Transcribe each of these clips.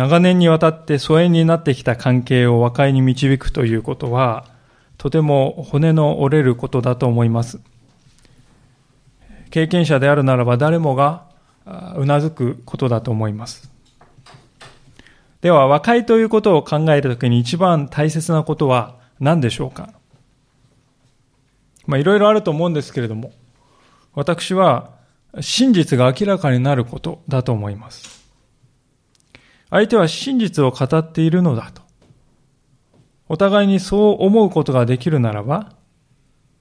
長年にわたって疎遠になってきた関係を和解に導くということは、とても骨の折れることだと思います。経験者であるならば誰もがうなずくことだと思います。では、和解ということを考えるときに一番大切なことは何でしょうか？まあ、いろいろあると思うんですけれども、私は真実が明らかになることだと思います。相手は真実を語っているのだと。お互いにそう思うことができるならば、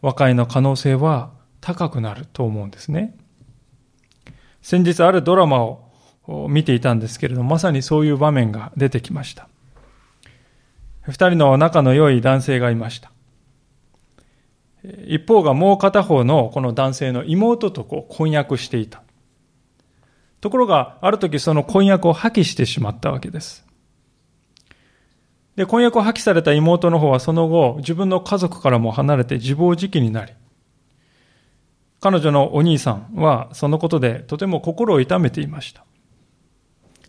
和解の可能性は高くなると思うんですね。先日あるドラマを見ていたんですけれども、まさにそういう場面が出てきました。二人の仲の良い男性がいました。一方がもう片方のこの男性の妹とこう婚約していた。ところが、ある時その婚約を破棄してしまったわけです。で、婚約を破棄された妹の方はその後、自分の家族からも離れて自暴自棄になり、彼女のお兄さんはそのことでとても心を痛めていました。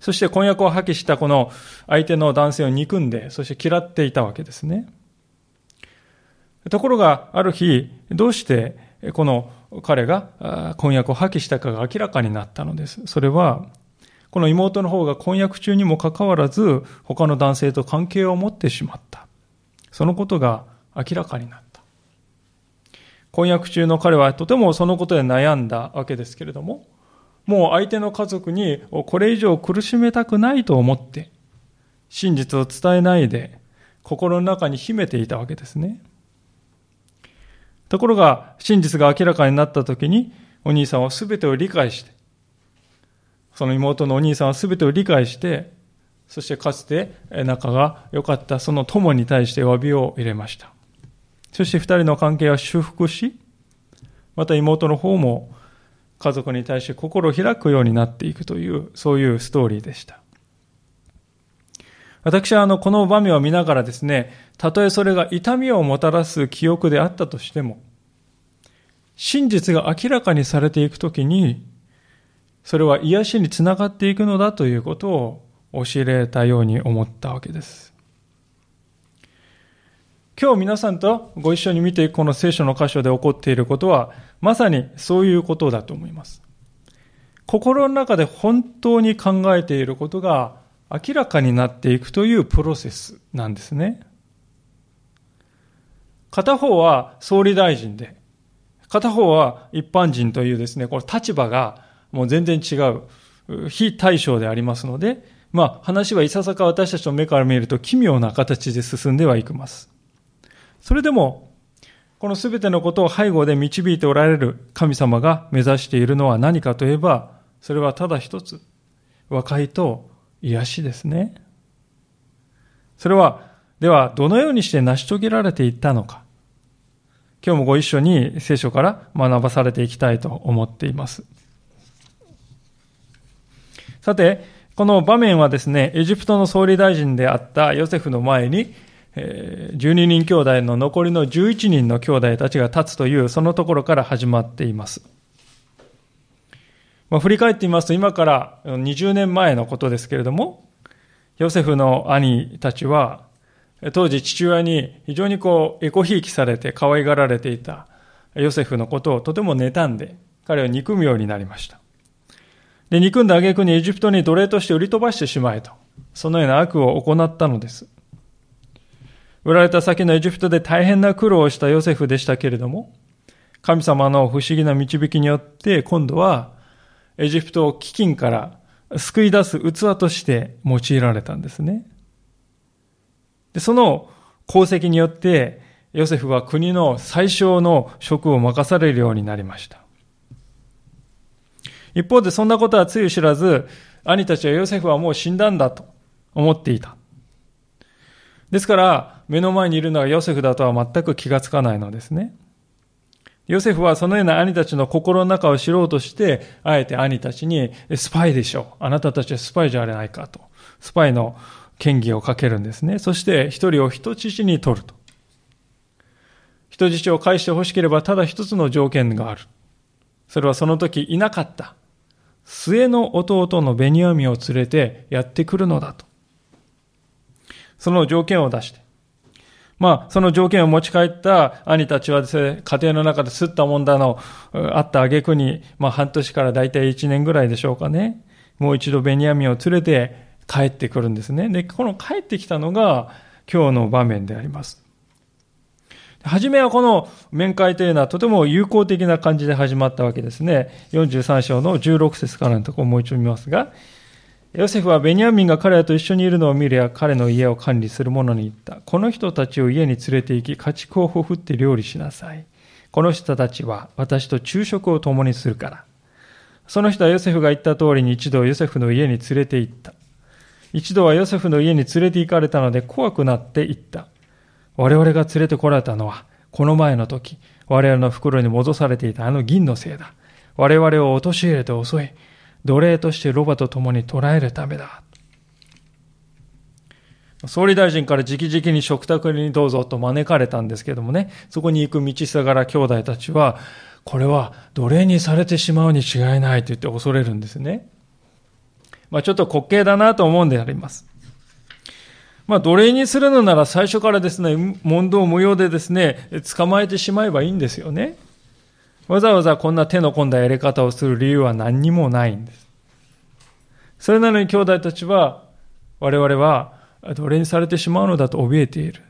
そして婚約を破棄したこの相手の男性を憎んで、そして嫌っていたわけですね。ところが、ある日、どうしてこの彼が婚約を破棄したかが明らかになったのです。それは、この妹の方が婚約中にもかかわらず、他の男性と関係を持ってしまった。そのことが明らかになった。婚約中の彼はとてもそのことで悩んだわけですけれども、もう相手の家族にこれ以上苦しめたくないと思って、真実を伝えないで、心の中に秘めていたわけですね。ところが、真実が明らかになった時に、お兄さんは全てを理解して、その妹のお兄さんは全てを理解して、そしてかつて仲が良かったその友に対して詫びを入れました。そして二人の関係は修復し、また妹の方も家族に対して心を開くようになっていくという、そういうストーリーでした。私はあの、この場面を見ながらですね、たとえそれが痛みをもたらす記憶であったとしても、真実が明らかにされていくときに、それは癒しにつながっていくのだということを教えたように思ったわけです。今日皆さんとご一緒に見ていくこの聖書の箇所で起こっていることは、まさにそういうことだと思います。心の中で本当に考えていることが明らかになっていくというプロセスなんですね。片方は総理大臣で、片方は一般人というですね、この立場がもう全然違う、非対称でありますので、まあ話はいささか私たちの目から見ると奇妙な形で進んではいきます。それでも、この全てのことを背後で導いておられる神様が目指しているのは何かといえば、それはただ一つ、和解と癒しですね。それは、では、どのようにして成し遂げられていったのか。今日もご一緒に聖書から学ばされていきたいと思っています。さて、この場面はですね、エジプトの総理大臣であったヨセフの前に、12人兄弟の残りの11人の兄弟たちが立つという、そのところから始まっています。まあ、振り返ってみますと、今から20年前のことですけれども、ヨセフの兄たちは、当時父親に非常にこう、エコひいきされて可愛がられていたヨセフのことをとても妬んで、彼を憎むようになりました。で、憎んだ挙句にエジプトに奴隷として売り飛ばしてしまえと、そのような悪を行ったのです。売られた先のエジプトで大変な苦労をしたヨセフでしたけれども、神様の不思議な導きによって、今度は、エジプトを飢饉から救い出す器として用いられたんですね。で、その功績によって、ヨセフは国の最小の職を任されるようになりました。一方でそんなことはつゆ知らず、兄たちはヨセフはもう死んだんだと思っていた。ですから、目の前にいるのがヨセフだとは全く気がつかないのですね。ヨセフはそのような兄たちの心の中を知ろうとして、あえて兄たちに、スパイでしょう。あなたたちはスパイじゃあれないかと。スパイの権威をかけるんですね。そして一人を人質に取ると。人質を返して欲しければただ一つの条件がある。それはその時いなかった。末の弟のベニヤミを連れてやってくるのだと。その条件を出して、まあ、その条件を持ち帰った兄たちはですね、家庭の中で吸ったもんだの、あった挙句に、まあ、半年から大体1年ぐらいでしょうかね。もう一度ベニヤミンを連れて帰ってくるんですね。で、この帰ってきたのが今日の場面であります。はじめはこの面会というのはとても友好的な感じで始まったわけですね。43章の16節からのところをもう一度見ますが、ヨセフはベニヤミンが彼らと一緒にいるのを見るや彼の家を管理する者に言った。この人たちを家に連れて行き、家畜をほふって料理しなさい。この人たちは私と昼食を共にするから。その人はヨセフが言った通りに一度ヨセフの家に連れて行った。一度はヨセフの家に連れて行かれたので怖くなって行った。我々が連れてこられたのは、この前の時、我々の袋に戻されていたあの銀のせいだ。我々を陥れて襲い、奴隷としてロバと共に捕らえるためだ。総理大臣から直々に食卓にどうぞと招かれたんですけどもね、そこに行く道すがら兄弟たちは、これは奴隷にされてしまうに違いないと言って恐れるんですね。まあちょっと滑稽だなと思うんであります。まあ、奴隷にするのなら最初からですね、問答無用でですね、捕まえてしまえばいいんですよね。わざわざこんな手の込んだやり方をする理由は何にもないんです。それなのに兄弟たちは、我々は奴隷にされてしまうのだと怯えている。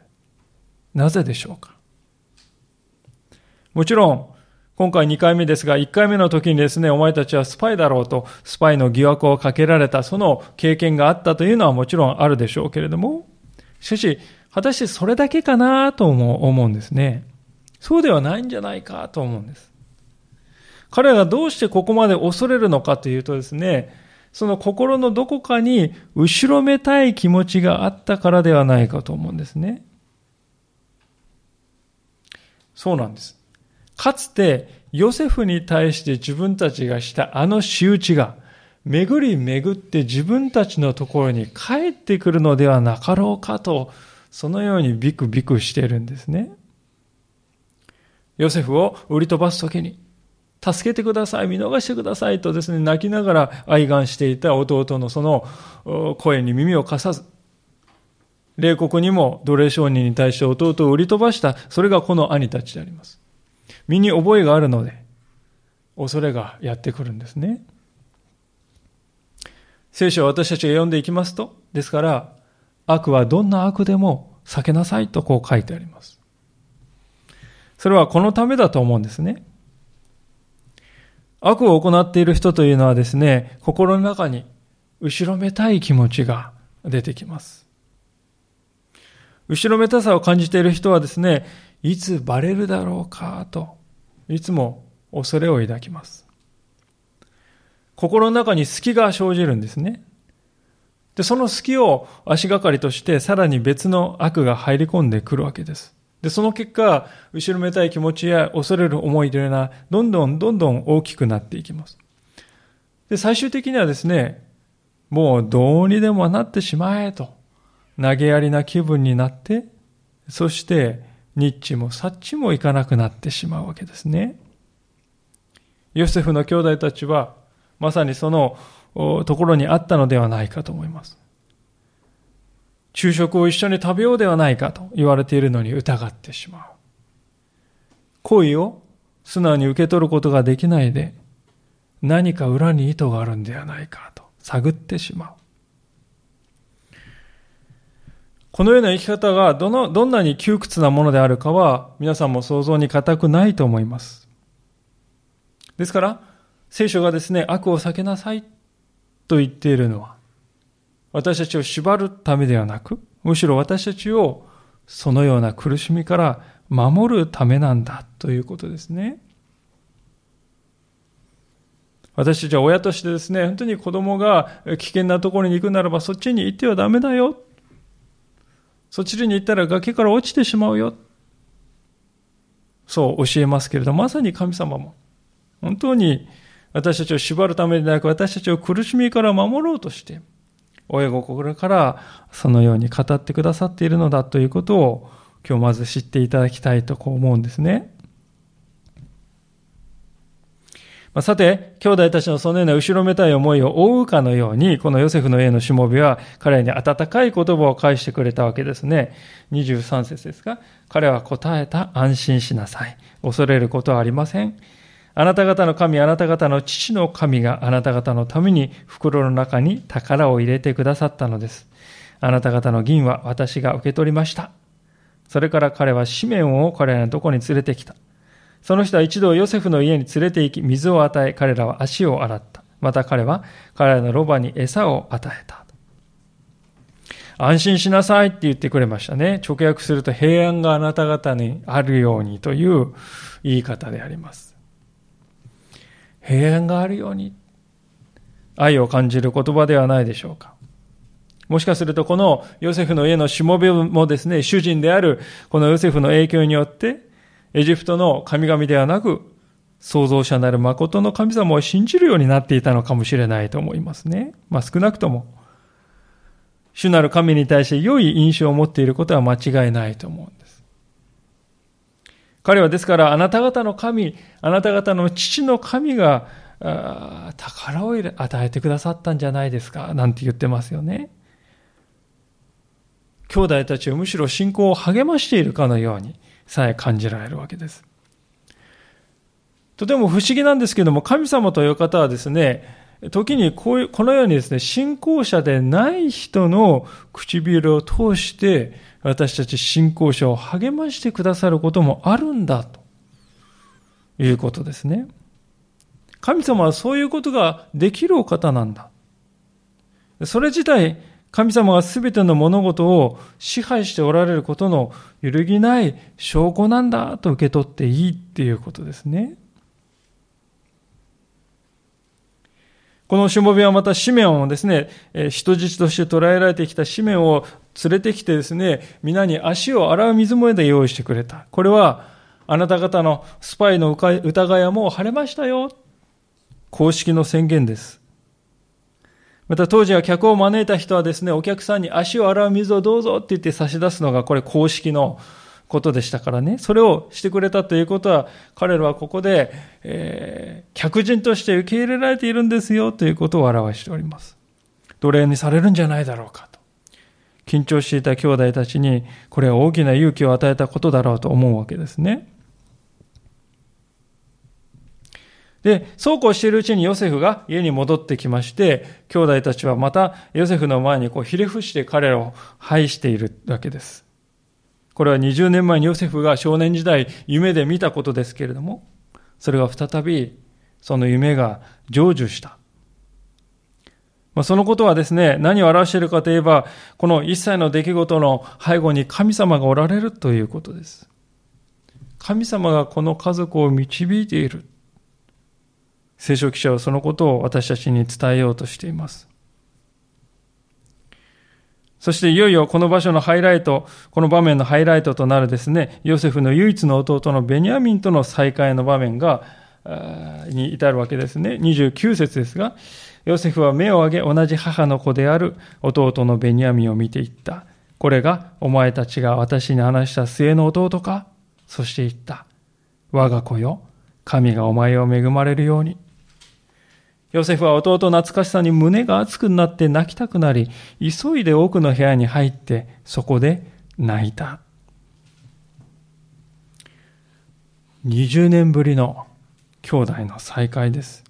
なぜでしょうか？もちろん、今回2回目ですが、1回目の時にですね、お前たちはスパイだろうと、スパイの疑惑をかけられた、その経験があったというのはもちろんあるでしょうけれども、しかし、果たしてそれだけかなとも思うんですね。そうではないんじゃないかと思うんです。彼らがどうしてここまで恐れるのかというとですね、その心のどこかに後ろめたい気持ちがあったからではないかと思うんですね。そうなんです。かつてヨセフに対して自分たちがしたあの仕打ちが巡り巡って自分たちのところに帰ってくるのではなかろうかと、そのようにビクビクしているんですね。ヨセフを売り飛ばすときに、助けてください、見逃してくださいとですね、泣きながら哀願していた弟のその声に耳を貸さず、冷酷にも奴隷商人に対して弟を売り飛ばした、それがこの兄たちであります。身に覚えがあるので、恐れがやってくるんですね。聖書を私たちが読んでいきますと、ですから、悪はどんな悪でも避けなさいとこう書いてあります。それはこのためだと思うんですね。悪を行っている人というのはですね、心の中に後ろめたい気持ちが出てきます。後ろめたさを感じている人はですね、いつバレるだろうかと、いつも恐れを抱きます。心の中に隙が生じるんですね。で、その隙を足がかりとしてさらに別の悪が入り込んでくるわけです。で、その結果、後ろめたい気持ちや恐れる思いというのは、どんどんどんどん大きくなっていきます。で、最終的にはですね、もうどうにでもなってしまえと、投げやりな気分になって、そして、ニッチもサッチもいかなくなってしまうわけですね。ヨセフの兄弟たちは、まさにそのところにあったのではないかと思います。昼食を一緒に食べようではないかと言われているのに疑ってしまう。恋を素直に受け取ることができないで、何か裏に意図があるんではないかと探ってしまう。このような生き方がどの、どんなに窮屈なものであるかは皆さんも想像に難くないと思います。ですから、聖書がですね、悪を避けなさいと言っているのは、私たちを縛るためではなく、むしろ私たちをそのような苦しみから守るためなんだということですね。私たちは親としてですね、本当に子供が危険なところに行くならばそっちに行ってはダメだよ。そっちに行ったら崖から落ちてしまうよ。そう教えますけれど、まさに神様も本当に私たちを縛るためでなく、私たちを苦しみから守ろうとして、親心からそのように語ってくださっているのだということを、今日まず知っていただきたいとこう思うんですね。まあ、さて、兄弟たちのそのような後ろめたい思いを覆うかのように、このヨセフの家のしもべは彼に温かい言葉を返してくれたわけですね。23節ですが、彼は答えた、安心しなさい。恐れることはありません。あなた方の神、あなた方の父の神があなた方のために袋の中に宝を入れてくださったのです。あなた方の銀は私が受け取りました。それから彼は紙面を彼らのとこに連れてきた。その人は一度ヨセフの家に連れて行き、水を与え、彼らは足を洗った。また彼は彼らのロバに餌を与えた。安心しなさいって言ってくれましたね。直訳すると平安があなた方にあるようにという言い方であります。平安があるように。愛を感じる言葉ではないでしょうか。もしかするとこのヨセフの家のしもべもですね、主人であるこのヨセフの影響によって、エジプトの神々ではなく、創造者なる誠の神様を信じるようになっていたのかもしれないと思いますね。まあ少なくとも、主なる神に対して良い印象を持っていることは間違いないと思う。彼はですから、あなた方の神、あなた方の父の神が、宝を与えてくださったんじゃないですか、なんて言ってますよね。兄弟たちをむしろ信仰を励ましているかのように、さえ感じられるわけです。とても不思議なんですけども、神様という方はですね、時にこういう、このようにですね、信仰者でない人の唇を通して、私たち信仰者を励ましてくださることもあるんだ、ということですね。神様はそういうことができるお方なんだ。それ自体、神様が全ての物事を支配しておられることの揺るぎない証拠なんだと受け取っていいっていうことですね。このしもべはまたシメオンをですね、人質として捕らえられてきたシメオンを連れてきてですね、皆に足を洗う水もえで用意してくれた。これは、あなた方のスパイの疑いはもう晴れましたよ。公式の宣言です。また当時は客を招いた人はですね、お客さんに足を洗う水をどうぞって言って差し出すのがこれ公式のことでしたからね。それをしてくれたということは、彼らはここで、えー、客人として受け入れられているんですよということを表しております。奴隷にされるんじゃないだろうか。緊張していた兄弟たちに、これは大きな勇気を与えたことだろうと思うわけですね。で、そうこうしているうちにヨセフが家に戻ってきまして、兄弟たちはまたヨセフの前にこうひれ伏して彼らを拝しているわけです。これは20年前にヨセフが少年時代夢で見たことですけれども、それが再びその夢が成就した。まあ、そのことはですね、何を表しているかといえば、この一切の出来事の背後に神様がおられるということです。神様がこの家族を導いている。聖書記者はそのことを私たちに伝えようとしています。そしていよいよこの場所のハイライト、この場面のハイライトとなるですね、ヨセフの唯一の弟のベニヤミンとの再会の場面が、に至るわけですね。29節ですが、ヨセフは目を上げ同じ母の子である弟のベニヤミンを見ていった。これがお前たちが私に話した末の弟か？そして言った。我が子よ、神がお前を恵まれるように。ヨセフは弟懐かしさに胸が熱くなって泣きたくなり、急いで奥の部屋に入って、そこで泣いた。20年ぶりの兄弟の再会です。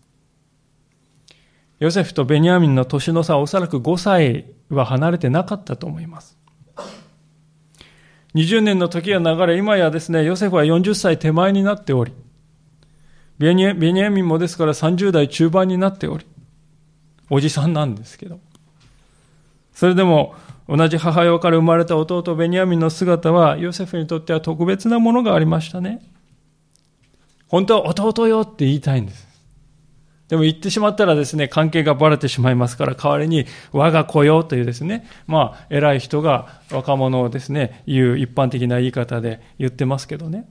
ヨセフとベニヤミンの年の差はおそらく5歳は離れてなかったと思います。20年の時が流れ、今やですね、ヨセフは40歳手前になっており、ベニヤミンもですから30代中盤になっており、おじさんなんですけど。それでも、同じ母親から生まれた弟ベニヤミンの姿は、ヨセフにとっては特別なものがありましたね。本当は弟よって言いたいんです。でも言ってしまったらですね、関係がばれてしまいますから、代わりに、我が子よというですね、まあ、偉い人が若者をですね、言う一般的な言い方で言ってますけどね。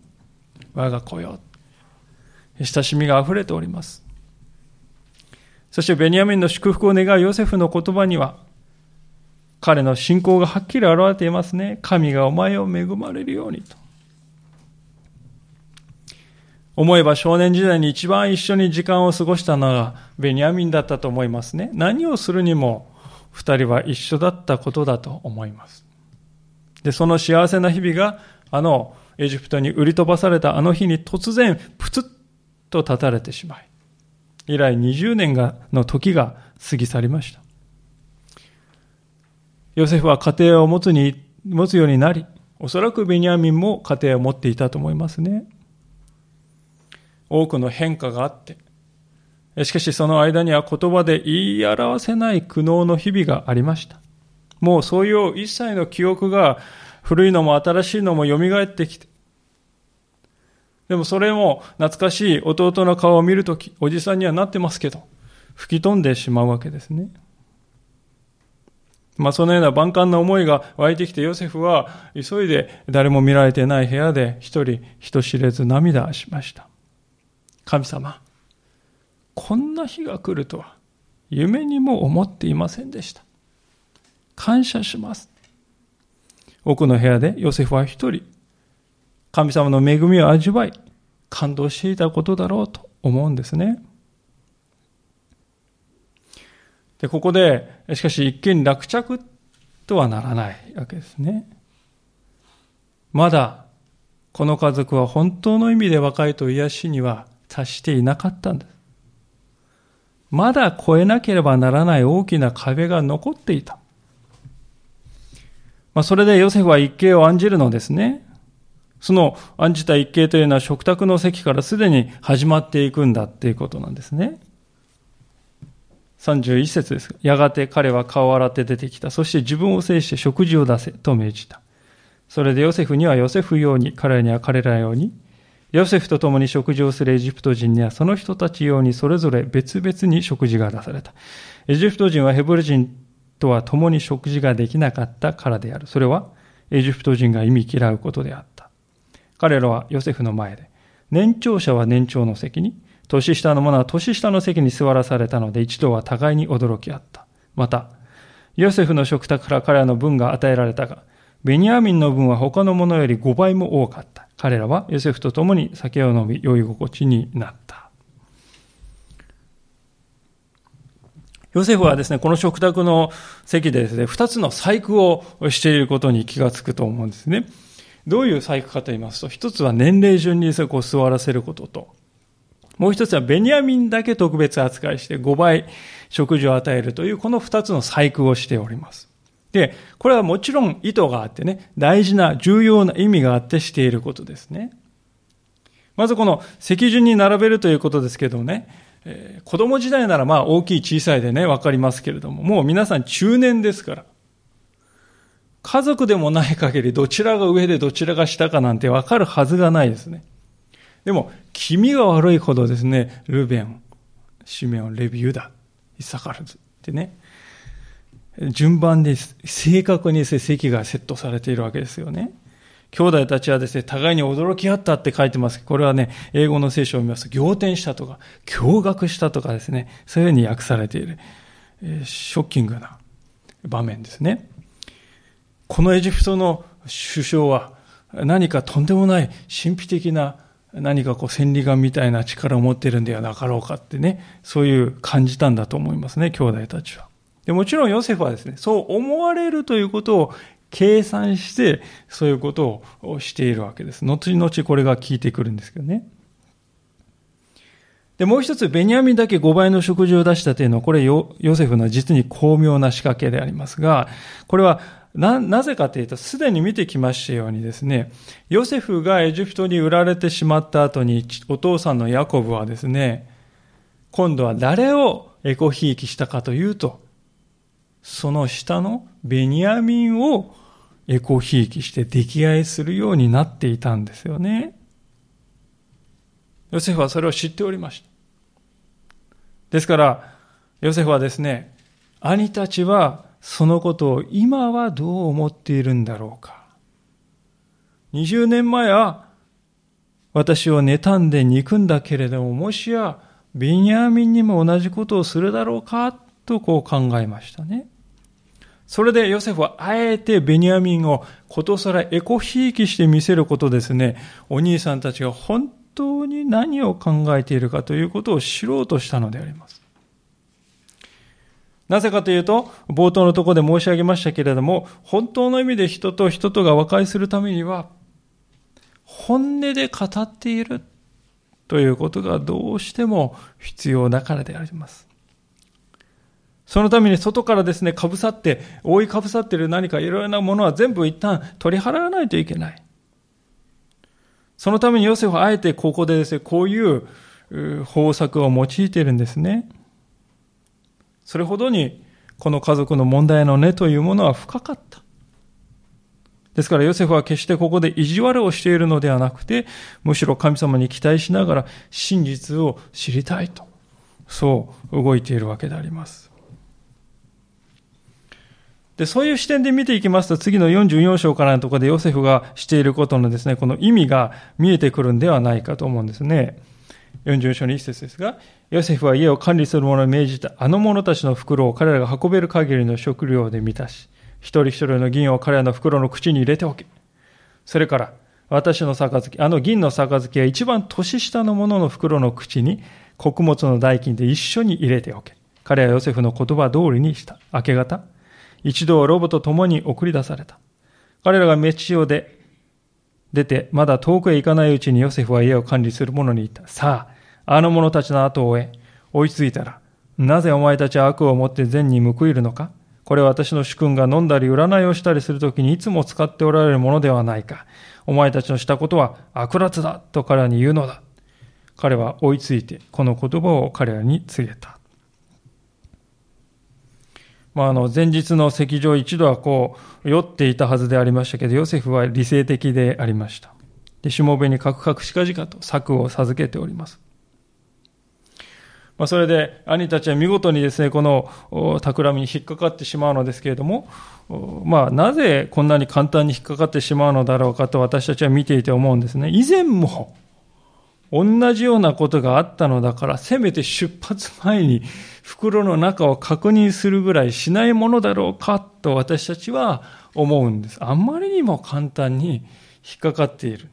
我が子よ。親しみが溢れております。そしてベニヤミンの祝福を願うヨセフの言葉には、彼の信仰がはっきり現れていますね。神がお前を恵まれるようにと。思えば少年時代に一番一緒に時間を過ごしたのがベニヤミンだったと思いますね。何をするにも二人は一緒だったことだと思います。で、その幸せな日々があのエジプトに売り飛ばされたあの日に突然プツッと立たれてしまい、以来20年がの時が過ぎ去りました。ヨセフは家庭を持つに、持つようになり、おそらくベニヤミンも家庭を持っていたと思いますね。多くの変化があって、しかしその間には言葉で言い表せない苦悩の日々がありました。もうそういう一切の記憶が古いのも新しいのも蘇ってきて、でもそれも懐かしい弟の顔を見るとき、おじさんにはなってますけど、吹き飛んでしまうわけですね。まあそのような万感な思いが湧いてきてヨセフは急いで誰も見られてない部屋で一人人知れず涙しました。神様、こんな日が来るとは夢にも思っていませんでした。感謝します。奥の部屋でヨセフは一人神様の恵みを味わい、感動していたことだろうと思うんですね。で、ここで、しかし一見落着とはならないわけですね。まだ、この家族は本当の意味で若いと癒しには達していなかったんです。まだ越えなければならない大きな壁が残っていた。まあ、それでヨセフは一計を案じるのですね。その案じた一形というのは食卓の席からすでに始まっていくんだっていうことなんですね。31節です。やがて彼は顔を洗って出てきた。そして自分を制して食事を出せと命じた。それでヨセフにはヨセフ用に、彼らには彼ら用に、ヨセフと共に食事をするエジプト人にはその人たち用にそれぞれ別々に食事が出された。エジプト人はヘブル人とは共に食事ができなかったからである。それはエジプト人が意味嫌うことであった。彼らはヨセフの前で、年長者は年長の席に、年下の者は年下の席に座らされたので一度は互いに驚き合った。また、ヨセフの食卓から彼らの分が与えられたが、ベニヤミンの分は他の者より5倍も多かった。彼らはヨセフと共に酒を飲み、酔い心地になった。ヨセフはですね、この食卓の席でですね、二つの細工をしていることに気がつくと思うんですね。どういう細工かと言いますと、一つは年齢順にそこう座らせることと、もう一つはベニヤミンだけ特別扱いして5倍食事を与えるというこの二つの細工をしております。で、これはもちろん意図があってね、大事な重要な意味があってしていることですね。まずこの席順に並べるということですけどね、えー、子供時代ならまあ大きい小さいでね、わかりますけれども、もう皆さん中年ですから、家族でもない限りどちらが上でどちらが下かなんてわかるはずがないですね。でも、気味が悪いほどですね、ルベン、シメオン、レビューダ、イサカルズってね、順番で正確に席がセットされているわけですよね。兄弟たちはですね、互いに驚き合ったって書いてます。これはね、英語の聖書を見ますと、仰天したとか、驚愕したとかですね、そういうふうに訳されている、えー、ショッキングな場面ですね。このエジプトの首相は何かとんでもない神秘的な何かこう千里眼みたいな力を持ってるんではなかろうかってね、そういう感じたんだと思いますね、兄弟たちは。でもちろんヨセフはですね、そう思われるということを計算して、そういうことをしているわけです。後々これが効いてくるんですけどね。で、もう一つ、ベニヤミンだけ5倍の食事を出したというのは、これヨセフの実に巧妙な仕掛けでありますが、これはな、なぜかというと、すでに見てきましたようにですね、ヨセフがエジプトに売られてしまった後に、お父さんのヤコブはですね、今度は誰をエコひいきしたかというと、その下のベニヤミンをエコひいきして溺愛するようになっていたんですよね。ヨセフはそれを知っておりました。ですから、ヨセフはですね、兄たちはそのことを今はどう思っているんだろうか。20年前は私を妬んで憎んだけれども、もしやベニヤミンにも同じことをするだろうかとこう考えましたね。それでヨセフはあえてベニヤミンをことさらエコひいきして見せることですね。お兄さんたちが本当に何を考えているかということを知ろうとしたのであります。なぜかというと、冒頭のところで申し上げましたけれども、本当の意味で人と人とが和解するためには、本音で語っているということがどうしても必要だからであります。そのために外からですね、かぶさって、覆いかぶさっている何かいろいろなものは全部一旦取り払わないといけない。そのためにヨセフはあえてここでですね、こういう方策を用いているんですね。それほどにこの家族の問題の根というものは深かった。ですからヨセフは決してここで意地悪をしているのではなくて、むしろ神様に期待しながら真実を知りたいと、そう動いているわけであります。で、そういう視点で見ていきますと、次の44章からのところでヨセフがしていることのですね、この意味が見えてくるんではないかと思うんですね。44章の一節ですが、ヨセフは家を管理する者に命じたあの者たちの袋を彼らが運べる限りの食料で満たし、一人一人の銀を彼らの袋の口に入れておけ。それから、私の杯、あの銀の杯は一番年下の者の袋の口に穀物の代金で一緒に入れておけ。彼はヨセフの言葉通りにした。明け方、一度はロボと共に送り出された。彼らがメチオで出て、まだ遠くへ行かないうちにヨセフは家を管理する者に言った。さあ、あの者たちの後を追え、追いついたら、なぜお前たちは悪を持って善に報いるのか？これは私の主君が飲んだり占いをしたりするときにいつも使っておられるものではないか。お前たちのしたことは悪辣だと彼らに言うのだ。彼は追いついて、この言葉を彼らに告げた。まあ、あの前日の席上一度はこう酔っていたはずでありましたけどヨセフは理性的でありましたでしもべにカクカクしかじかと策を授けておりますまあ、それで兄たちは見事にですね、この企みに引っかかってしまうのですけれども、まあ、なぜこんなに簡単に引っかかってしまうのだろうかと私たちは見ていて思うんですね。以前も同じようなことがあったのだから、せめて出発前に袋の中を確認するぐらいしないものだろうかと私たちは思うんです。あんまりにも簡単に引っかかっている。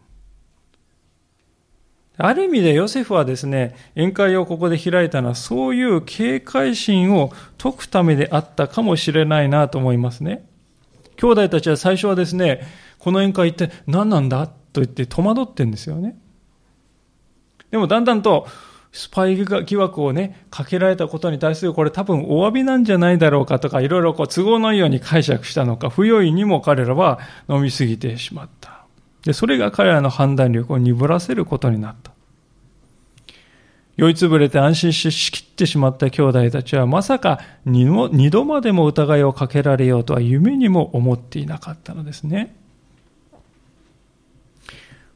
ある意味でヨセフはですね、宴会をここで開いたのはそういう警戒心を解くためであったかもしれないなと思いますね。兄弟たちは最初はですね、この宴会って何なんだと言って戸惑ってんですよね。でもだんだんとスパイ疑惑をね、かけられたことに対するこれ多分お詫びなんじゃないだろうかとか、いろいろこう都合のいいように解釈したのか、不用意にも彼らは飲みすぎてしまった。で、それが彼らの判断力を鈍らせることになった。酔いつぶれて安心ししきってしまった兄弟たちはまさか二度までも疑いをかけられようとは夢にも思っていなかったのですね。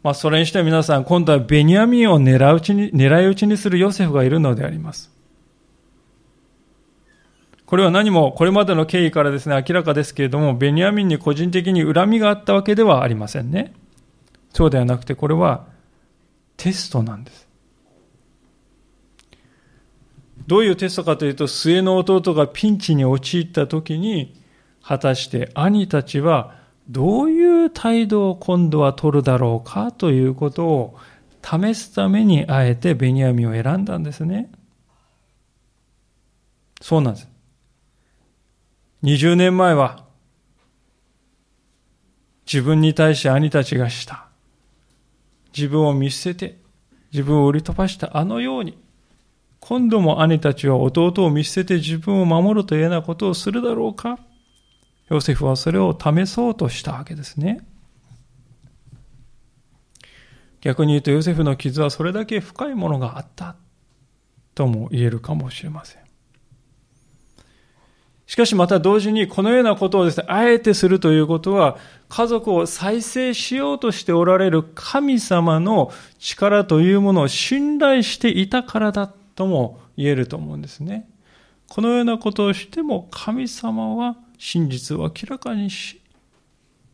まあ、それにしては皆さん、今度はベニヤミンを狙い撃ちに、狙い撃ちにするヨセフがいるのであります。これは何もこれまでの経緯からですね、明らかですけれども、ベニヤミンに個人的に恨みがあったわけではありませんね。そうではなくて、これはテストなんです。どういうテストかというと、末の弟がピンチに陥った時に、果たして兄たちはどういう態度を今度は取るだろうかということを試すためにあえてベニヤミンを選んだんですね。そうなんです。20年前は自分に対して兄たちがした。自分を見捨てて自分を売り飛ばしたあのように今度も兄たちは弟を見捨てて自分を守るというようなことをするだろうかヨセフはそれを試そうとしたわけですね。逆に言うとヨセフの傷はそれだけ深いものがあったとも言えるかもしれません。しかしまた同時にこのようなことをですね、あえてするということは、家族を再生しようとしておられる神様の力というものを信頼していたからだとも言えると思うんですね。このようなことをしても神様は真実を明らかにし、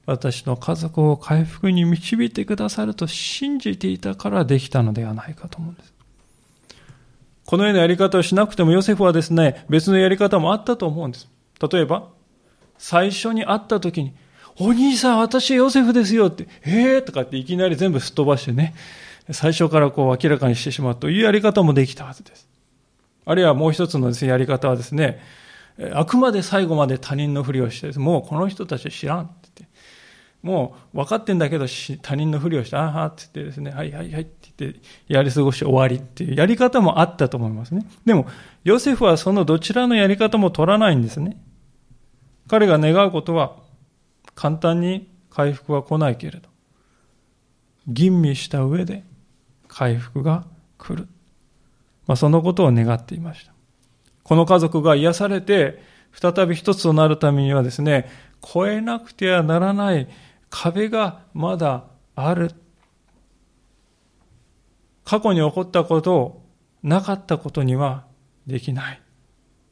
私の家族を回復に導いてくださると信じていたからできたのではないかと思うんです。このようなやり方をしなくてもヨセフはですね、別のやり方もあったと思うんです。例えば、最初に会った時に、お兄さん、私ヨセフですよって、ええー、とかっていきなり全部すっ飛ばしてね、最初からこう明らかにしてしまうというやり方もできたはずです。あるいはもう一つのです、ね、やり方はですね、あくまで最後まで他人のふりをして、もうこの人たちは知らんって言って、もう分かってんだけど他人のふりをして、あはって言ってですね、はいはいはいって言ってやり過ごし終わりっていうやり方もあったと思いますね。でも、ヨセフはそのどちらのやり方も取らないんですね。彼が願うことは、簡単に回復は来ないけれど、吟味した上で回復が来る。まあ、そのことを願っていました。この家族が癒されて、再び一つとなるためにはですね、越えなくてはならない壁がまだある。過去に起こったことをなかったことにはできない。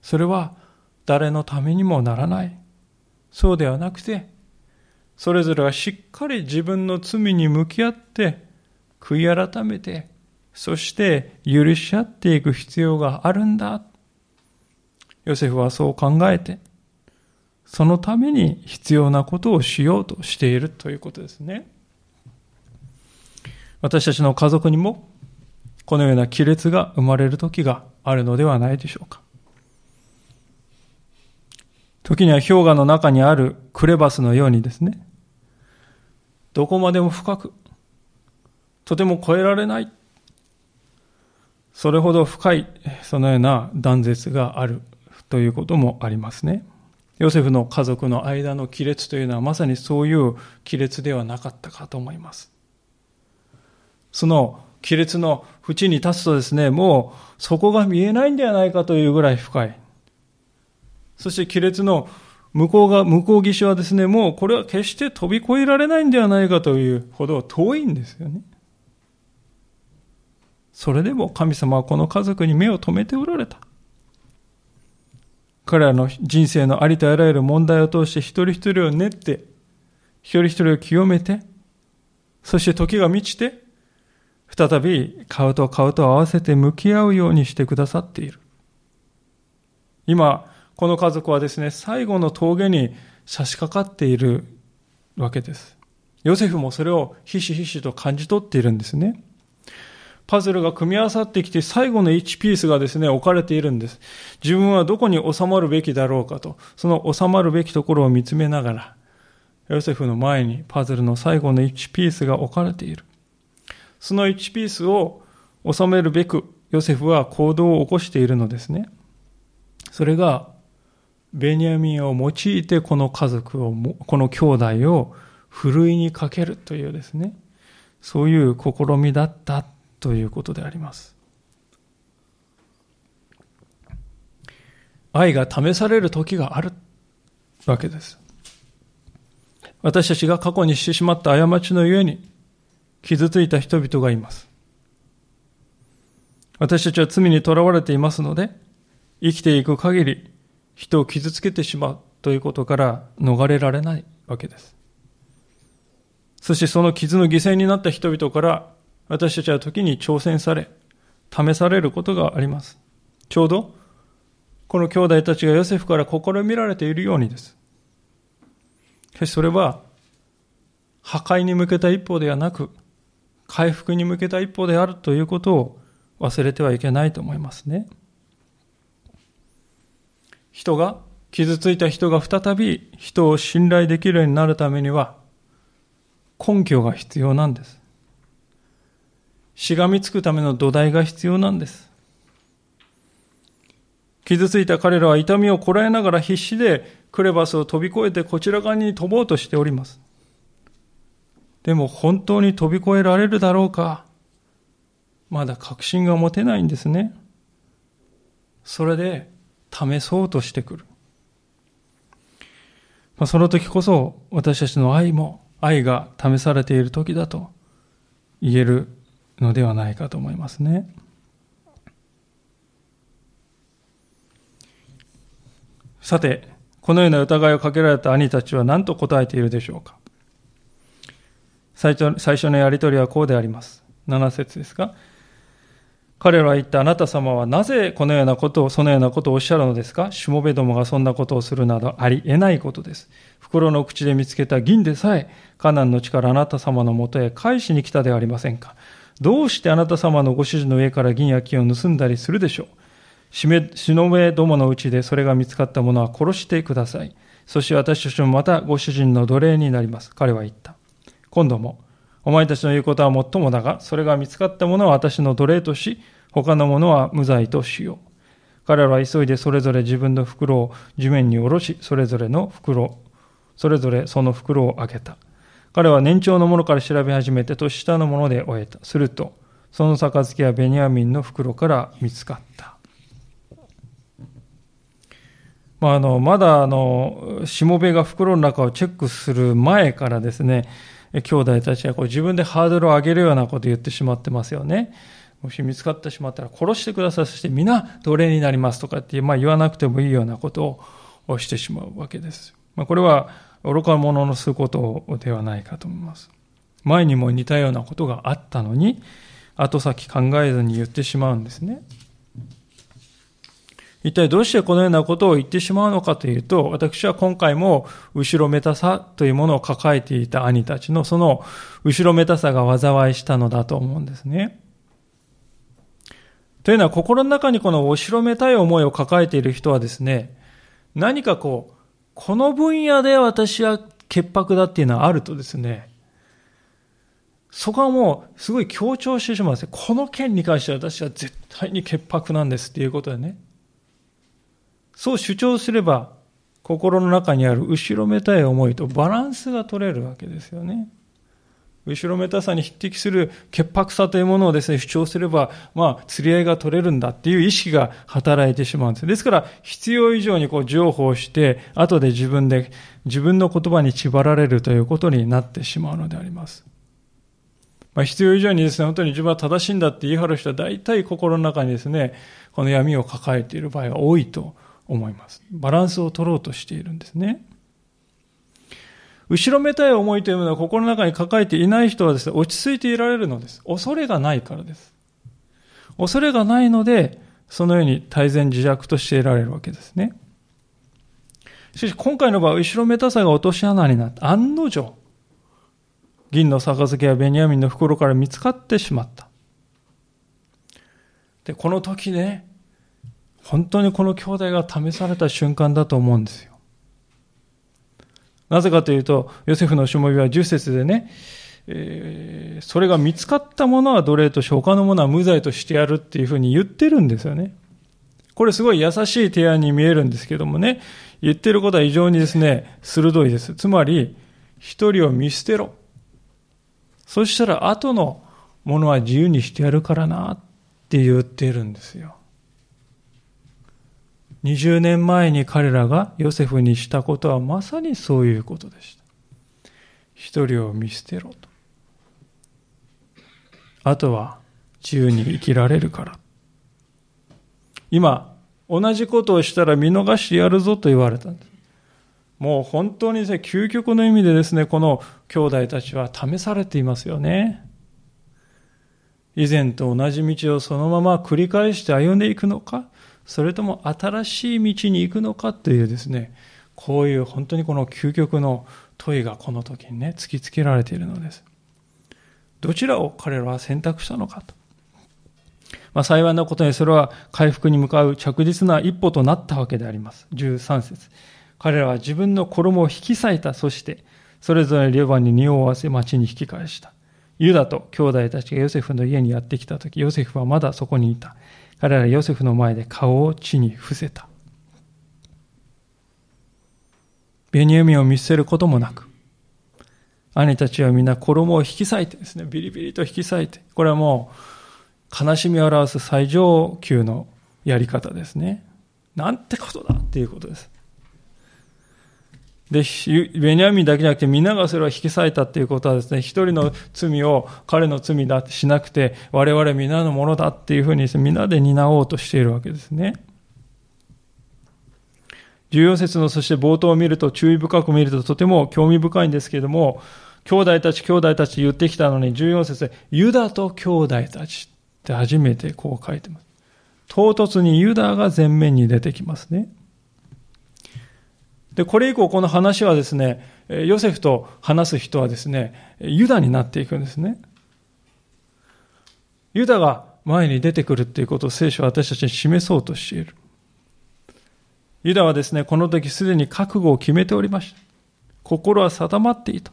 それは誰のためにもならない。そうではなくて、それぞれがしっかり自分の罪に向き合って、悔い改めて、そして許し合っていく必要があるんだ。ヨセフはそう考えて、そのために必要なことをしようとしているということですね。私たちの家族にも、このような亀裂が生まれる時があるのではないでしょうか。時には氷河の中にあるクレバスのようにですね、どこまでも深く、とても越えられない、それほど深い、そのような断絶があるということもありますね。ヨセフの家族の間の亀裂というのはまさにそういう亀裂ではなかったかと思います。その亀裂の縁に立つとですね、もうそこが見えないんではないかというぐらい深い。そして亀裂の向こうが、向こう岸はですね、もうこれは決して飛び越えられないんではないかというほど遠いんですよね。それでも神様はこの家族に目を留めておられた。彼らの人生のありとあらゆる問題を通して一人一人を練って、一人一人を清めて、そして時が満ちて、再び顔と顔と合わせて向き合うようにしてくださっている。今、この家族はですね、最後の峠に差し掛かっているわけです。ヨセフもそれをひしひしと感じ取っているんですね。パズルが組み合わさってきて最後の1ピースがですね、置かれているんです。自分はどこに収まるべきだろうかと、その収まるべきところを見つめながら、ヨセフの前にパズルの最後の1ピースが置かれている。その1ピースを収めるべく、ヨセフは行動を起こしているのですね。それがベニヤミンを用いてこの家族を、この兄弟をふるいにかけるというですね、そういう試みだったということであります。愛が試される時があるわけです。私たちが過去にしてしまった過ちのゆえに傷ついた人々がいます。私たちは罪にとらわれていますので、生きていく限り人を傷つけてしまうということから逃れられないわけです。そしてその傷の犠牲になった人々から私たちは時に挑戦され、試されることがあります。ちょうど、この兄弟たちがヨセフから試みられているようにです。しかしそれは、破壊に向けた一歩ではなく、回復に向けた一歩であるということを忘れてはいけないと思いますね。人が、傷ついた人が再び人を信頼できるようになるためには、根拠が必要なんです。しがみつくための土台が必要なんです。傷ついた彼らは痛みをこらえながら必死でクレバスを飛び越えてこちら側に飛ぼうとしております。でも本当に飛び越えられるだろうか？まだ確信が持てないんですね。それで試そうとしてくる。まあ、その時こそ私たちの愛も愛が試されている時だと言えるのではないかと思いますね。さて、このような疑いをかけられた兄たちは何と答えているでしょうか。最初最初のやりとりはこうであります。7節ですが、彼らは言ったあなた様はなぜこのようなことを、そのようなことをおっしゃるのですか？しもべどもがそんなことをするなどあり得ないことです。袋の口で見つけた銀でさえ、カナンの地からあなた様のもとへ返しに来たではありませんか。どうしてあなた様のご主人の上から銀や金を盗んだりするでしょう？しめ、しのべどものうちでそれが見つかったものは殺してください。そして私たちもまたご主人の奴隷になります。彼は言った。今度も、お前たちの言うことはもっともだが、それが見つかったものは私の奴隷とし、他のものは無罪としよう。彼らは急いでそれぞれ自分の袋を地面に下ろし、それぞれの袋、それぞれその袋を開けた。彼は年長のものから調べ始めて年下のもので終えた。すると、その杯はベニヤミンの袋から見つかった。まあ、あのまだあのしもべが袋の中をチェックする前からですね兄弟たちはこう自分でハードルを上げるようなことを言ってしまってますよね。もし見つかってしまったら殺してください。そして皆奴隷になりますとかって、まあ、言わなくてもいいようなことをしてしまうわけです。まあ、これは愚か者のすることではないかと思います。前にも似たようなことがあったのに、後先考えずに言ってしまうんですね。一体どうしてこのようなことを言ってしまうのかというと、私は今回も後ろめたさというものを抱えていた兄たちのその後ろめたさが災いしたのだと思うんですね。というのは心の中にこの後ろめたい思いを抱えている人はですね、何かこう、この分野で私は潔白だっていうのはあるとですね、そこはもうすごい強調してしまうんですよ。この件に関しては私は絶対に潔白なんですっていうことでね。そう主張すれば、心の中にある後ろめたい思いとバランスが取れるわけですよね。後ろめたさに匹敵する潔白さというものをですね、主張すれば、まあ、釣り合いが取れるんだっていう意識が働いてしまうんです。ですから、必要以上にこう、情報して、後で自分で、自分の言葉に縛られるということになってしまうのであります。まあ、必要以上にですね、本当に自分は正しいんだって言い張る人は大体心の中にですね、この闇を抱えている場合が多いと思います。バランスを取ろうとしているんですね。後ろめたい思いというものを心の中に抱えていない人はですね、落ち着いていられるのです。恐れがないからです。恐れがないので、そのように大然自弱としていられるわけですね。しかし今回の場合、後ろめたさが落とし穴になって、案の定、銀の杯やベニヤミンの袋から見つかってしまった。で、この時ね、本当にこの兄弟が試された瞬間だと思うんですよ。なぜかというと、ヨセフのしもべは10節でね、えー、それが見つかったものは奴隷とし、他のものは無罪としてやるっていうふうに言ってるんですよね。これすごい優しい提案に見えるんですけどもね、言ってることは非常にですね、鋭いです。つまり、一人を見捨てろ。そしたら後のものは自由にしてやるからなって言ってるんですよ。20年前に彼らがヨセフにしたことはまさにそういうことでした。一人を見捨てろと。あとは自由に生きられるから。今、同じことをしたら見逃してやるぞと言われたんです。もう本当にですね、究極の意味でですね、この兄弟たちは試されていますよね。以前と同じ道をそのまま繰り返して歩んでいくのか、それとも新しい道に行くのかというですね、こういう本当にこの究極の問いがこの時にね、突きつけられているのです。どちらを彼らは選択したのかと。まあ、幸いなことにそれは回復に向かう着実な一歩となったわけであります。13節彼らは自分の衣を引き裂いた。そして、それぞれレバに匂を合わせ町に引き返した。ユダと兄弟たちがヨセフの家にやってきたとき、ヨセフはまだそこにいた。彼らヨセフの前で顔を地に伏せた。ベニヤミンを見捨てることもなく、兄たちはみんな衣を引き裂いてですね、ビリビリと引き裂いて、これはもう悲しみを表す最上級のやり方ですね。なんてことだっていうことです。で、ベニヤミンだけじゃなくて、皆がそれを引き裂いたっていうことはですね、一人の罪を彼の罪だってしなくて、我々皆のものだっていうふうに皆で担おうとしているわけですね。14節のそして冒頭を見ると、注意深く見るととても興味深いんですけれども、兄弟たち、兄弟たち言ってきたのに、14節で、ユダと兄弟たちって初めてこう書いてます。唐突にユダが前面に出てきますね。で、これ以降この話はですね、ヨセフと話す人はですね、ユダになっていくんですね。ユダが前に出てくるということを聖書は私たちに示そうとしている。ユダはですね、この時すでに覚悟を決めておりました。心は定まっていた。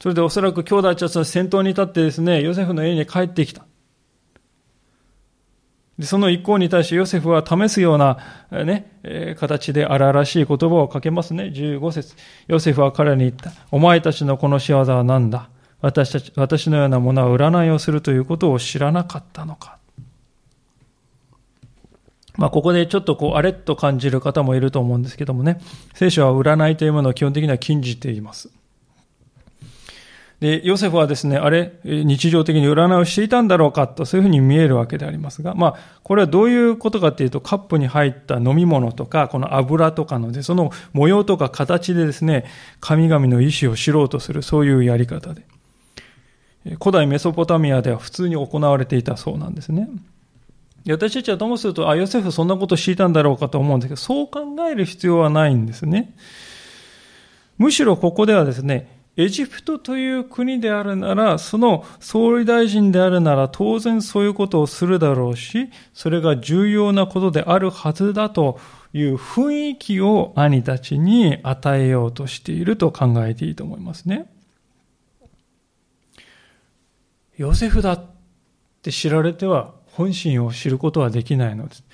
それでおそらく兄弟たちは先頭に立ってですね、ヨセフの家に帰ってきた。でその一行に対してヨセフは試すような、ね、形で荒々しい言葉をかけますね。15節ヨセフは彼に言った。お前たちのこの仕業は何だ？私たち、私のようなものは占いをするということを知らなかったのか。まあ、ここでちょっとこう、あれっと感じる方もいると思うんですけどもね。聖書は占いというものを基本的には禁じています。で、ヨセフはですね、あれ、日常的に占いをしていたんだろうかと、そういうふうに見えるわけでありますが、まあ、これはどういうことかっていうと、カップに入った飲み物とか、この油とかので、その模様とか形でですね、神々の意志を知ろうとする、そういうやり方で。古代メソポタミアでは普通に行われていたそうなんですね。私たちはともすると、あ、ヨセフそんなことしていたんだろうかと思うんですけど、そう考える必要はないんですね。むしろここではですね、エジプトという国であるなら、その総理大臣であるなら当然そういうことをするだろうし、それが重要なことであるはずだという雰囲気を兄たちに与えようとしていると考えていいと思いますね。ヨセフだって知られては本心を知ることはできないのです。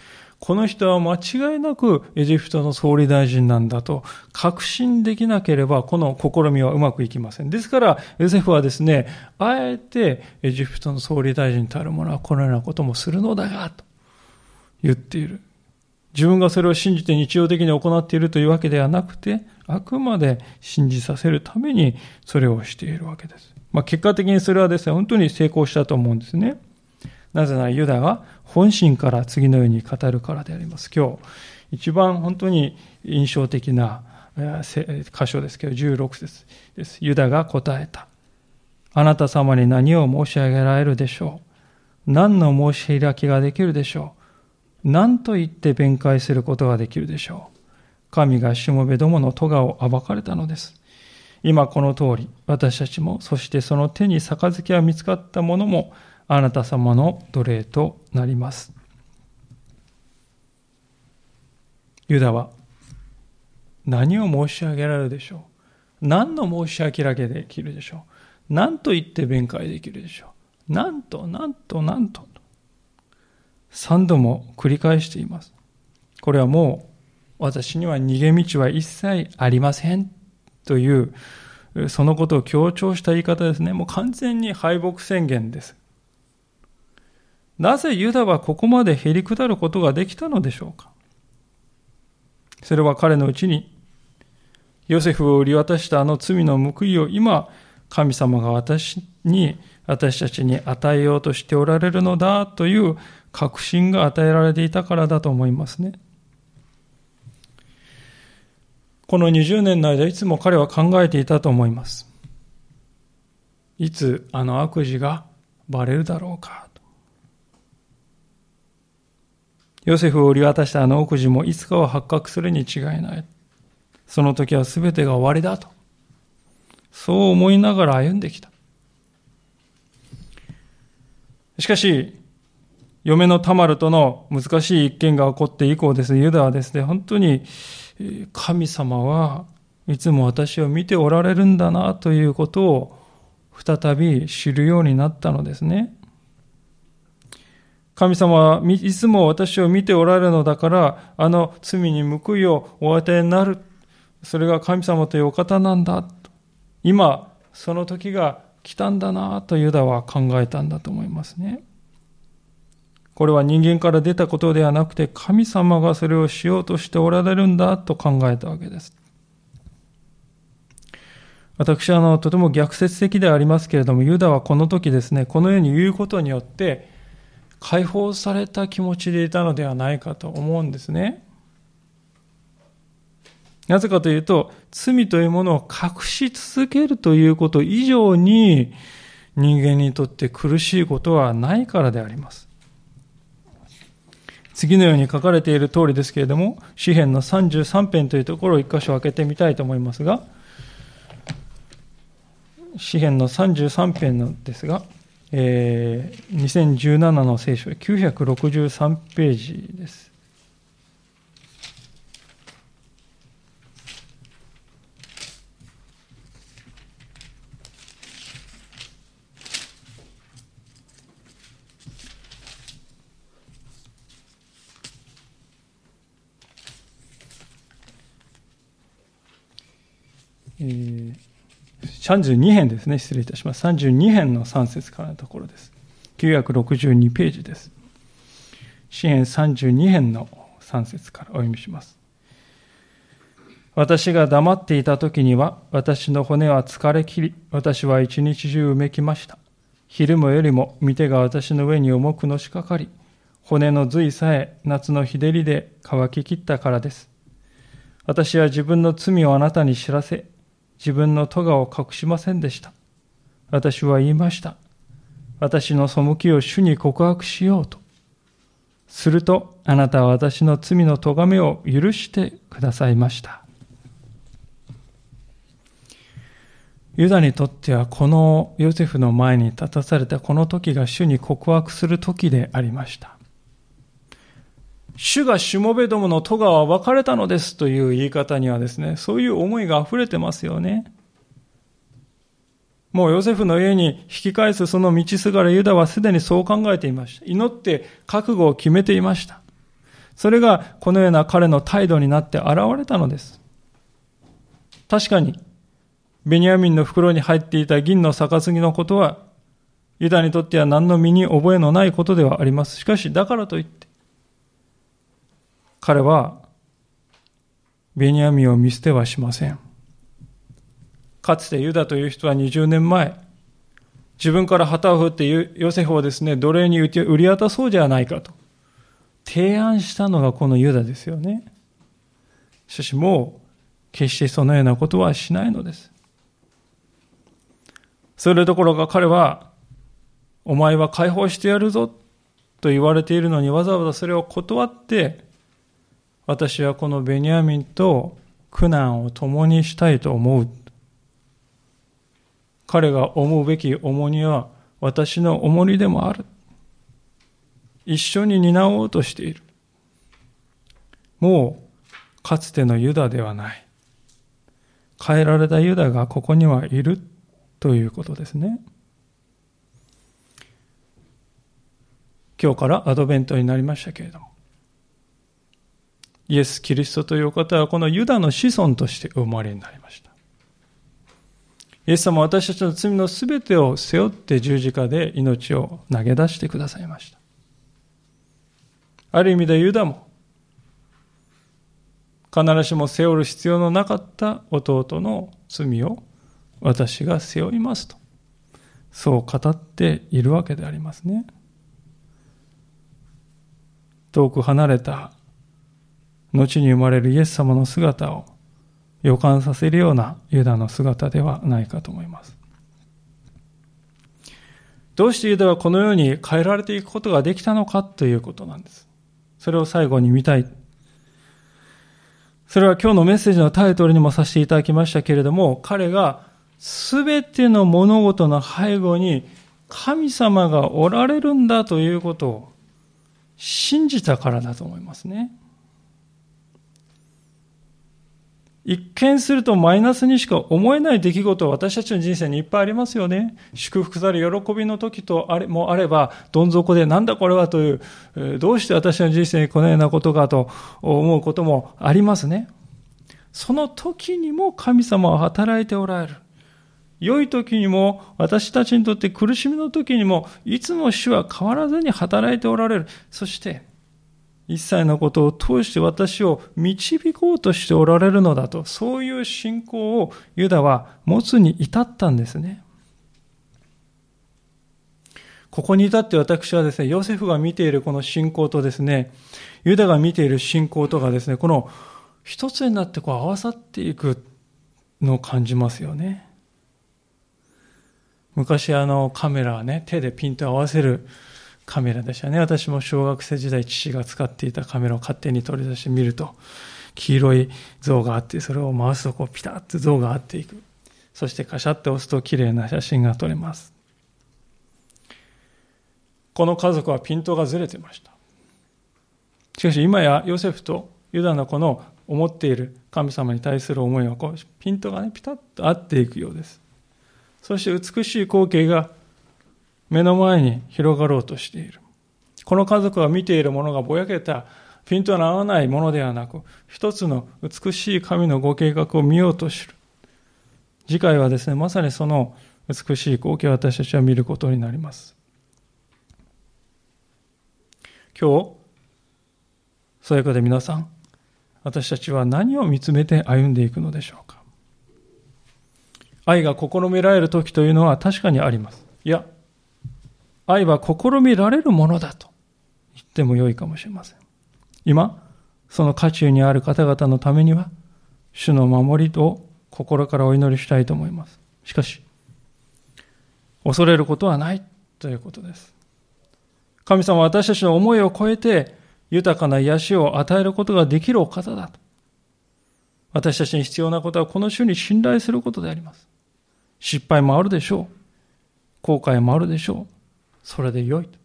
この人は間違いなくエジプトの総理大臣なんだと確信できなければこの試みはうまくいきません。ですから、ヨセフはですね、あえてエジプトの総理大臣たる者はこのようなこともするのだが、と言っている。自分がそれを信じて日常的に行っているというわけではなくて、あくまで信じさせるためにそれをしているわけです。まあ、結果的にそれはですね、本当に成功したと思うんですね。なぜならユダが本心から次のように語るからであります。今日、一番本当に印象的な箇所ですけど、16節です。ユダが答えた。あなた様に何を申し上げられるでしょう？何の申し開きができるでしょう？何と言って弁解することができるでしょう？神がしもべどもの咎を暴かれたのです。今この通り、私たちも、そしてその手に杯が見つかったものも、あなた様の奴隷となります。ユダは何を申し上げられるでしょう？何の申し上げられできるでしょう？何と言って弁解できるでしょう？なんと、なんと、なんと。三度も繰り返しています。これはもう私には逃げ道は一切ありませんという、そのことを強調した言い方ですね。もう完全に敗北宣言です。なぜユダはここまで減り下ることができたのでしょうか？それは彼のうちに、ヨセフを売り渡したあの罪の報いを今、神様が私に、私たちに与えようとしておられるのだという確信が与えられていたからだと思いますね。この20年の間、いつも彼は考えていたと思います。いつあの悪事がバレるだろうかと。ヨセフを売り渡したあの悪事もいつかは発覚するに違いない。その時は全てが終わりだと。そう思いながら歩んできた。しかし、嫁のタマルとの難しい一件が起こって以降ですね、ユダはですね、本当に神様はいつも私を見ておられるんだなということを再び知るようになったのですね。神様はいつも私を見ておられるのだから、あの罪に報いをお与えになる。それが神様というお方なんだ。今、その時が来たんだなとユダは考えたんだと思いますね。これは人間から出たことではなくて、神様がそれをしようとしておられるんだと考えたわけです。私はあのとても逆説的ではありますけれども、ユダはこの時ですね、このように言うことによって、解放された気持ちでいたのではないかと思うんですね。なぜかというと、罪というものを隠し続けるということ以上に、人間にとって苦しいことはないからであります。次のように書かれている通りですけれども、詩篇の33編というところを一箇所開けてみたいと思いますが、詩篇の33編のですが、えー、2017の聖書963ページです。えー、32編ですね、失礼いたします。32編の3節からのところです。962ページです。詩編32編の3節からお読みします。私が黙っていた時には、私の骨は疲れ切り、私は一日中うめきました。昼もよりも、見てが私の上に重くのしかかり、骨の髄さえ夏の日照りで乾ききったからです。私は自分の罪をあなたに知らせ、自分の咎を隠しませんでした。私は言いました。私の背きを主に告白しようと。すると、あなたは私の罪の咎めを許してくださいました。ユダにとってはこのヨセフの前に立たされたこの時が主に告白する時でありました。主がしもべどもの戸川は別れたのですという言い方にはですね、そういう思いが溢れてますよね。もうヨセフの家に引き返すその道すがらユダはすでにそう考えていました。祈って覚悟を決めていました。それがこのような彼の態度になって現れたのです。確かに、ベニヤミンの袋に入っていた銀の杯のことは、ユダにとっては何の身に覚えのないことではあります。しかし、だからといって、彼はベニヤミンを見捨てはしません。かつてユダという人は20年前、自分から旗を振ってヨセフをですね、奴隷に売り渡そうじゃないかと提案したのがこのユダですよね。しかしもう決してそのようなことはしないのです。それどころか彼は、お前は解放してやるぞと言われているのにわざわざそれを断って私はこのベニヤミンと苦難を共にしたいと思う。彼が思うべき重荷は私の重荷でもある。一緒に担おうとしている。もうかつてのユダではない。変えられたユダがここにはいるということですね。今日からアドベントになりましたけれども、イエス・キリストという方はこのユダの子孫として生まれになりました。イエス様は私たちの罪のすべてを背負って十字架で命を投げ出してくださいました。ある意味でユダも必ずしも背負う必要のなかった弟の罪を私が背負いますとそう語っているわけでありますね。遠く離れた後に生まれるイエス様の姿を予感させるようなユダの姿ではないかと思います。どうしてユダはこのように変えられていくことができたのかということなんです。それを最後に見たい。それは今日のメッセージのタイトルにもさせていただきましたけれども、彼が全ての物事の背後に神様がおられるんだということを信じたからだと思いますね。一見するとマイナスにしか思えない出来事は私たちの人生にいっぱいありますよね。祝福され喜びの時とあれもあれば、どん底でなんだこれはという、どうして私の人生にこのようなことかと思うこともありますね。その時にも神様は働いておられる。良い時にも、私たちにとって苦しみの時にも、いつも主は変わらずに働いておられる。そして、一切のことを通して私を導こうとしておられるのだと、そういう信仰をユダは持つに至ったんですね。ここに至って私はですね、ヨセフが見ているこの信仰とですね、ユダが見ている信仰とがですね、この一つになってこう合わさっていくのを感じますよね。昔あのカメラはね、手でピント合わせるカメラでしたね。私も小学生時代父が使っていたカメラを勝手に取り出してみると、黄色い像があって、それを回すとこうピタッと像が合っていく。そしてカシャッと押すと綺麗な写真が撮れます。この家族はピントがずれてました。しかし今やヨセフとユダの子の思っている神様に対する思いはこうピントがねピタッと合っていくようです。そして美しい光景が目の前に広がろうとしている。この家族が見ているものがぼやけたピントの合わないものではなく、一つの美しい神のご計画を見ようとする。次回はですね、まさにその美しい光景を私たちは見ることになります。今日、そういうわけで皆さん、私たちは何を見つめて歩んでいくのでしょうか。愛が試みられる時というのは確かにあります。いや、愛は試みられるものだと言ってもよいかもしれません。今、その渦中にある方々のためには、主の守りを心からお祈りしたいと思います。しかし、恐れることはないということです。神様は私たちの思いを超えて豊かな癒しを与えることができるお方だと。私たちに必要なことはこの主に信頼することであります。失敗もあるでしょう。後悔もあるでしょう。それでよいと。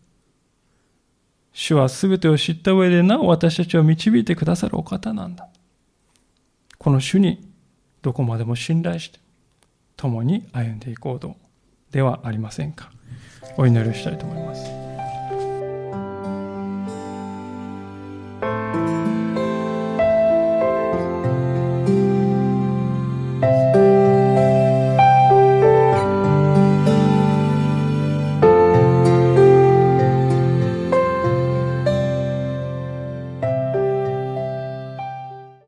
主は全てを知った上でなお私たちを導いてくださるお方なんだ。この主にどこまでも信頼して共に歩んでいこうとではありませんか。お祈りをしたいと思います。